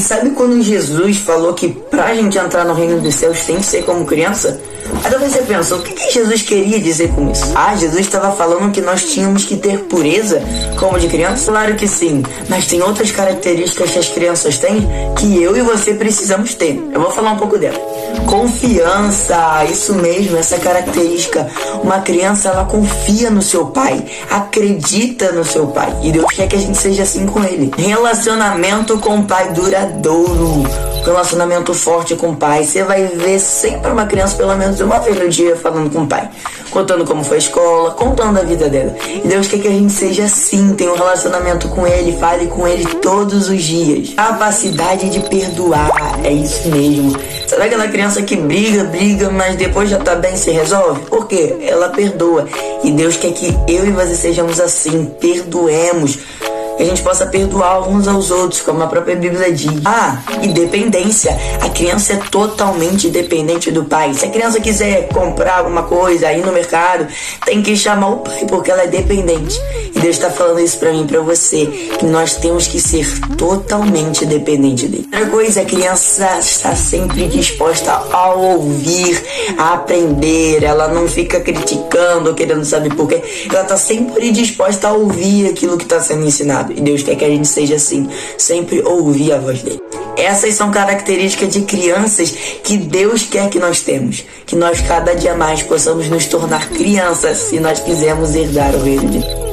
Sabe quando Jesus falou que pra gente entrar no reino dos céus tem que ser como criança? Aí talvez você pensa, o que, que Jesus queria dizer com isso? Ah, Jesus estava falando que nós tínhamos que ter pureza como de criança? Claro que sim, mas tem outras características que as crianças têm que eu e você precisamos ter. Eu vou falar um pouco dela. Confiança, isso mesmo, essa característica. Uma criança, ela confia no seu pai, acredita no seu pai. E Deus quer que a gente seja assim com ele. Relacionamento com o pai duradouro relacionamento forte com o pai. Você vai ver sempre uma criança, pelo menos uma vez no dia, falando com o pai, contando como foi a escola, contando a vida dela. E Deus quer que a gente seja assim, tenha um relacionamento com Ele, fale com Ele todos os dias. Capacidade de perdoar, é isso mesmo. Sabe aquela criança que briga, briga, mas depois já tá bem, se resolve? Por quê? Ela perdoa. E Deus quer que eu e você sejamos assim, perdoemos que a gente possa perdoar uns aos outros, como a própria Bíblia diz. Ah, e dependência. A criança é totalmente dependente do pai. Se a criança quiser comprar alguma coisa aí no mercado, tem que chamar o pai, porque ela é dependente. E Deus está falando isso para mim para você, que nós temos que ser totalmente dependente dele. Outra coisa, a criança está sempre disposta a ouvir, a aprender, ela não fica criticando querendo saber por quê. Ela está sempre disposta a ouvir aquilo que está sendo ensinado. E Deus quer que a gente seja assim, sempre ouvir a voz dele. Essas são características de crianças que Deus quer que nós temos. Que nós cada dia mais possamos nos tornar crianças se nós quisermos herdar o reino de Deus.